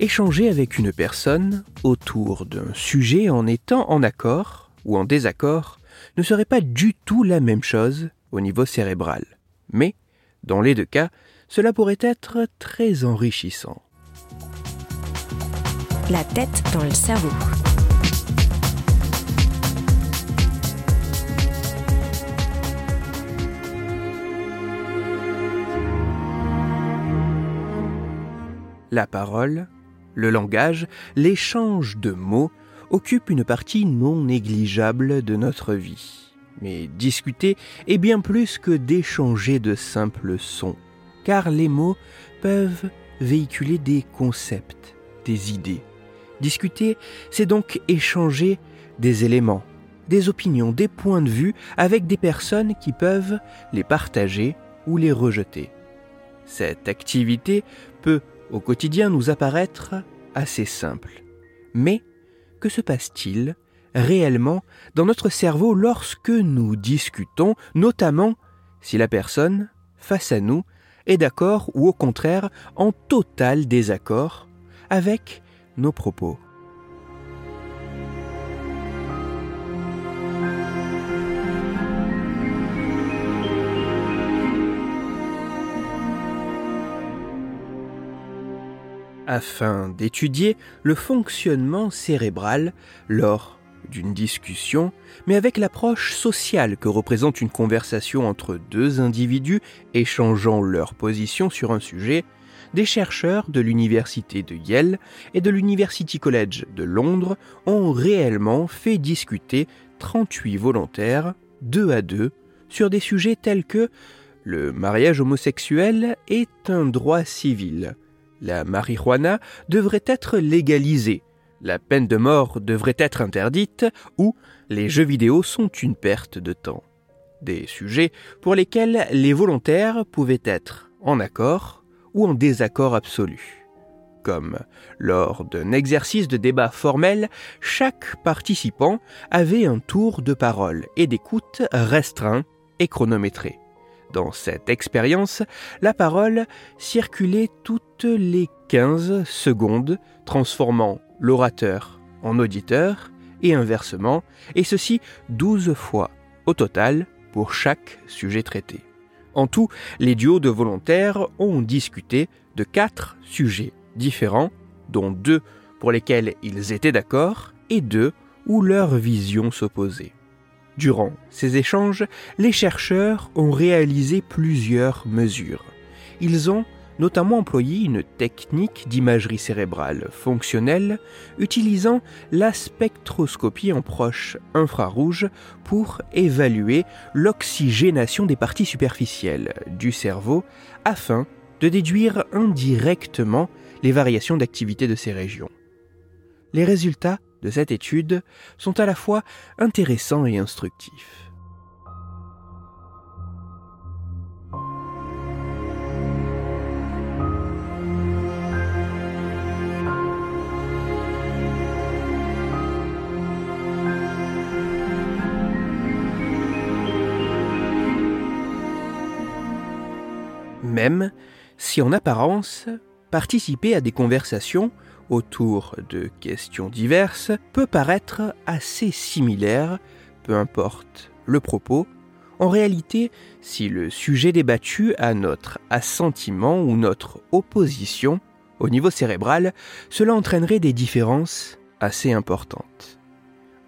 échanger avec une personne autour d'un sujet en étant en accord ou en désaccord ne serait pas du tout la même chose au niveau cérébral. Mais, dans les deux cas, cela pourrait être très enrichissant. La tête dans le cerveau. La parole, le langage, l'échange de mots occupent une partie non négligeable de notre vie. Mais discuter est bien plus que d'échanger de simples sons, car les mots peuvent véhiculer des concepts, des idées. Discuter, c'est donc échanger des éléments, des opinions, des points de vue avec des personnes qui peuvent les partager ou les rejeter. Cette activité peut au quotidien nous apparaître assez simple. Mais que se passe-t-il réellement dans notre cerveau lorsque nous discutons, notamment si la personne face à nous est d'accord ou au contraire en total désaccord avec nos propos? Afin d'étudier le fonctionnement cérébral lors d'une discussion, mais avec l'approche sociale que représente une conversation entre deux individus échangeant leur position sur un sujet, des chercheurs de l'université de Yale et de l'University College de Londres ont réellement fait discuter 38 volontaires, deux à deux, sur des sujets tels que le mariage homosexuel est un droit civil, la marijuana devrait être légalisée, la peine de mort devrait être interdite ou les jeux vidéo sont une perte de temps. Des sujets pour lesquels les volontaires pouvaient être en accord ou en désaccord absolu. Comme lors d'un exercice de débat formel, chaque participant avait un tour de parole et d'écoute restreint et chronométré. Dans cette expérience, la parole circulait toutes les 15 secondes, transformant l'orateur en auditeur et inversement, et ceci 12 fois au total pour chaque sujet traité. En tout, les duos de volontaires ont discuté de quatre sujets différents, dont deux pour lesquels ils étaient d'accord et deux où leurs visions s'opposaient. Durant ces échanges, les chercheurs ont réalisé plusieurs mesures. Ils ont notamment employé une technique d'imagerie cérébrale fonctionnelle utilisant la spectroscopie en proche infrarouge pour évaluer l'oxygénation des parties superficielles du cerveau afin de déduire indirectement les variations d'activité de ces régions. Les résultats de cette étude sont à la fois intéressants et instructifs. Même si en apparence, participer à des conversations autour de questions diverses peut paraître assez similaire, peu importe le propos. En réalité, si le sujet débattu a notre assentiment ou notre opposition au niveau cérébral, cela entraînerait des différences assez importantes.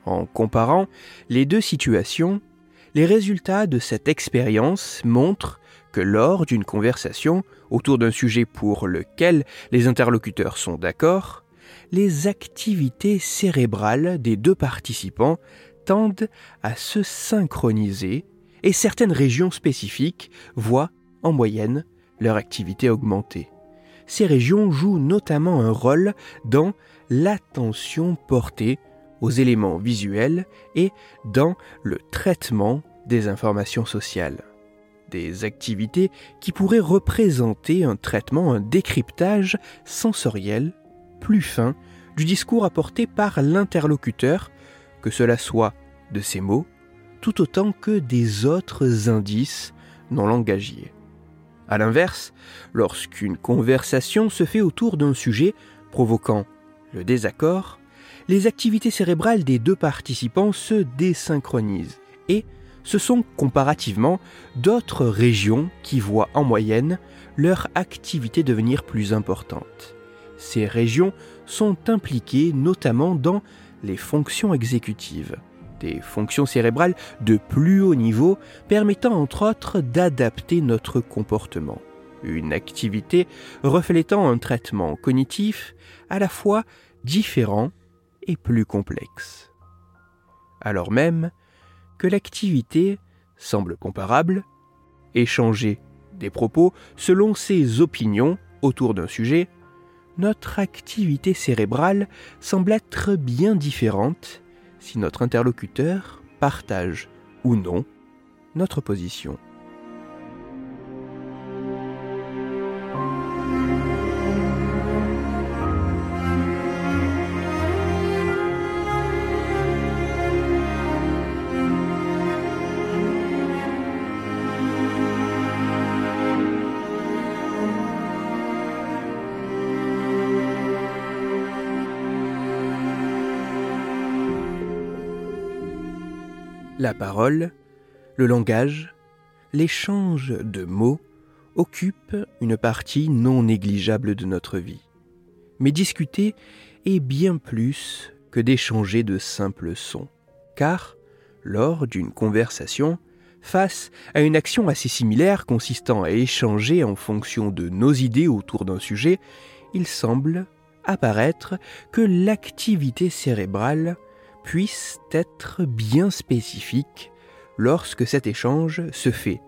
En comparant les deux situations, les résultats de cette expérience montrent que lors d'une conversation autour d'un sujet pour lequel les interlocuteurs sont d'accord, les activités cérébrales des deux participants tendent à se synchroniser et certaines régions spécifiques voient, en moyenne, leur activité augmenter. Ces régions jouent notamment un rôle dans l'attention portée aux éléments visuels et dans le traitement des informations sociales. Des activités qui pourraient représenter un traitement, un décryptage sensoriel plus fin du discours apporté par l'interlocuteur, que cela soit de ses mots, tout autant que des autres indices non langagiers. A l'inverse, lorsqu'une conversation se fait autour d'un sujet provoquant le désaccord, les activités cérébrales des deux participants se désynchronisent et ce sont comparativement d'autres régions qui voient en moyenne leur activité devenir plus importante. Ces régions sont impliquées notamment dans les fonctions exécutives, des fonctions cérébrales de plus haut niveau permettant entre autres d'adapter notre comportement. Une activité reflétant un traitement cognitif à la fois différent et plus complexe. Alors même l'activité semble comparable, échanger des propos selon ses opinions autour d'un sujet, notre activité cérébrale semble être bien différente si notre interlocuteur partage ou non notre position. La parole, le langage, l'échange de mots occupent une partie non négligeable de notre vie. Mais discuter est bien plus que d'échanger de simples sons, car, lors d'une conversation, face à une action assez similaire consistant à échanger en fonction de nos idées autour d'un sujet, il semble apparaître que l'activité cérébrale puisse être bien spécifique lorsque cet échange se fait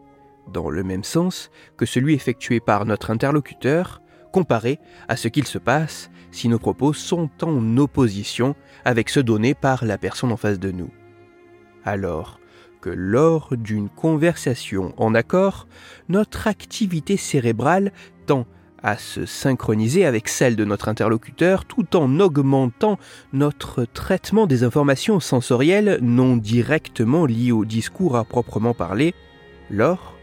dans le même sens que celui effectué par notre interlocuteur, comparé à ce qu'il se passe si nos propos sont en opposition avec ceux donnés par la personne en face de nous. Alors que lors d'une conversation en accord, notre activité cérébrale tend à se synchroniser avec celle de notre interlocuteur tout en augmentant notre traitement des informations sensorielles non directement liées au discours à proprement parler, lors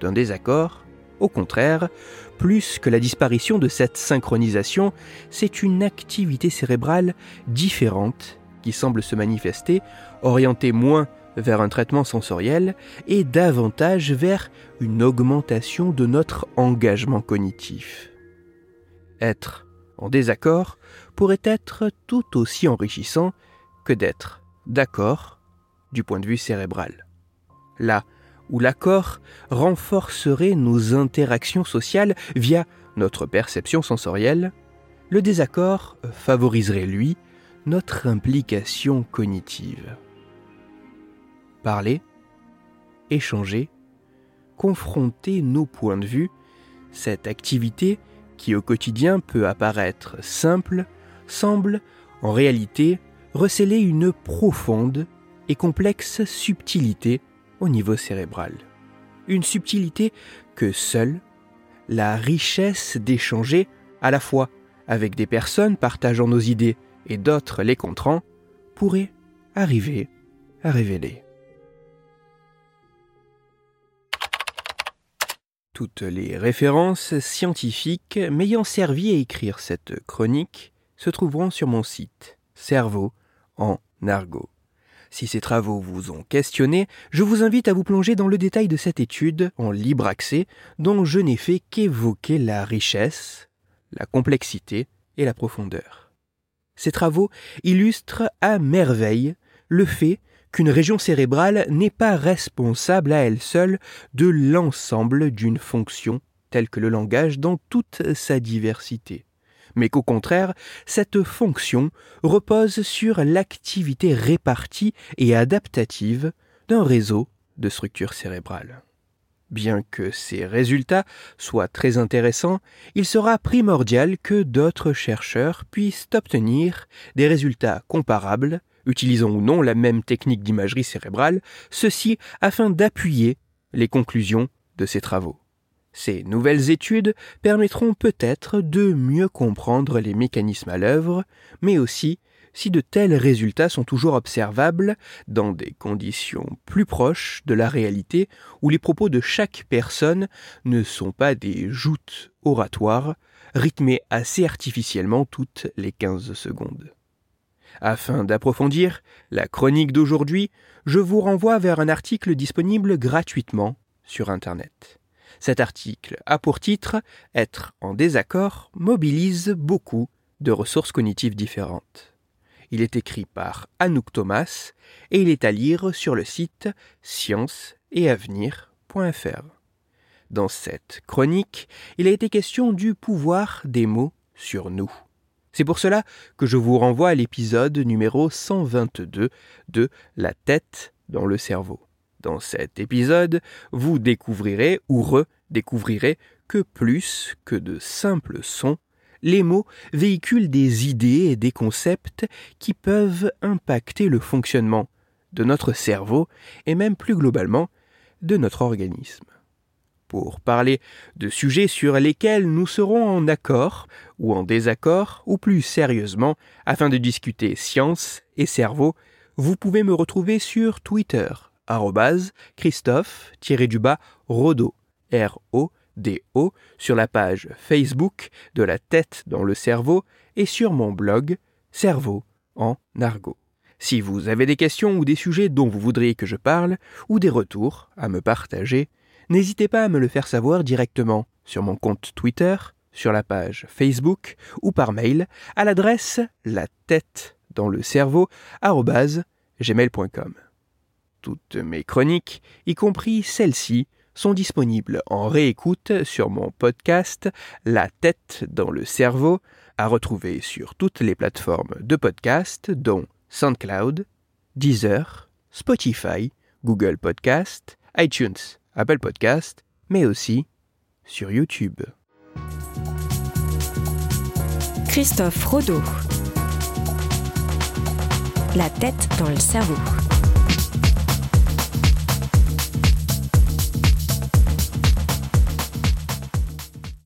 d'un désaccord, au contraire, plus que la disparition de cette synchronisation, c'est une activité cérébrale différente qui semble se manifester, orientée moins vers un traitement sensoriel et davantage vers une augmentation de notre engagement cognitif. Être en désaccord pourrait être tout aussi enrichissant que d'être d'accord du point de vue cérébral. Là où l'accord renforcerait nos interactions sociales via notre perception sensorielle, le désaccord favoriserait, lui, notre implication cognitive parler, échanger, confronter nos points de vue, cette activité qui au quotidien peut apparaître simple, semble en réalité receler une profonde et complexe subtilité au niveau cérébral. Une subtilité que seule la richesse d'échanger à la fois avec des personnes partageant nos idées et d'autres les contrant pourrait arriver à révéler. Toutes les références scientifiques m'ayant servi à écrire cette chronique se trouveront sur mon site Cerveau en argot. Si ces travaux vous ont questionné, je vous invite à vous plonger dans le détail de cette étude en libre accès dont je n'ai fait qu'évoquer la richesse, la complexité et la profondeur. Ces travaux illustrent à merveille le fait qu'une région cérébrale n'est pas responsable à elle seule de l'ensemble d'une fonction telle que le langage dans toute sa diversité, mais qu'au contraire, cette fonction repose sur l'activité répartie et adaptative d'un réseau de structures cérébrales. Bien que ces résultats soient très intéressants, il sera primordial que d'autres chercheurs puissent obtenir des résultats comparables utilisant ou non la même technique d'imagerie cérébrale, ceci afin d'appuyer les conclusions de ces travaux. Ces nouvelles études permettront peut-être de mieux comprendre les mécanismes à l'œuvre, mais aussi si de tels résultats sont toujours observables dans des conditions plus proches de la réalité où les propos de chaque personne ne sont pas des joutes oratoires rythmées assez artificiellement toutes les 15 secondes. Afin d'approfondir la chronique d'aujourd'hui, je vous renvoie vers un article disponible gratuitement sur Internet. Cet article a pour titre Être en désaccord mobilise beaucoup de ressources cognitives différentes. Il est écrit par Anouk Thomas et il est à lire sur le site science-et-avenir.fr. Dans cette chronique, il a été question du pouvoir des mots sur nous. C'est pour cela que je vous renvoie à l'épisode numéro 122 de La tête dans le cerveau. Dans cet épisode, vous découvrirez ou redécouvrirez que plus que de simples sons, les mots véhiculent des idées et des concepts qui peuvent impacter le fonctionnement de notre cerveau et même plus globalement de notre organisme. Pour parler de sujets sur lesquels nous serons en accord ou en désaccord, ou plus sérieusement, afin de discuter science et cerveau, vous pouvez me retrouver sur Twitter, Christophe-Rodo, R-O, sur la page Facebook de la tête dans le cerveau et sur mon blog Cerveau en argot. Si vous avez des questions ou des sujets dont vous voudriez que je parle, ou des retours à me partager, n'hésitez pas à me le faire savoir directement sur mon compte Twitter, sur la page Facebook ou par mail à l'adresse la tête dans le cerveau. Toutes mes chroniques, y compris celles-ci, sont disponibles en réécoute sur mon podcast La tête dans le cerveau, à retrouver sur toutes les plateformes de podcast dont SoundCloud, Deezer, Spotify, Google Podcast, iTunes, Apple Podcast, mais aussi sur YouTube. Christophe Rodeau. La tête dans le cerveau.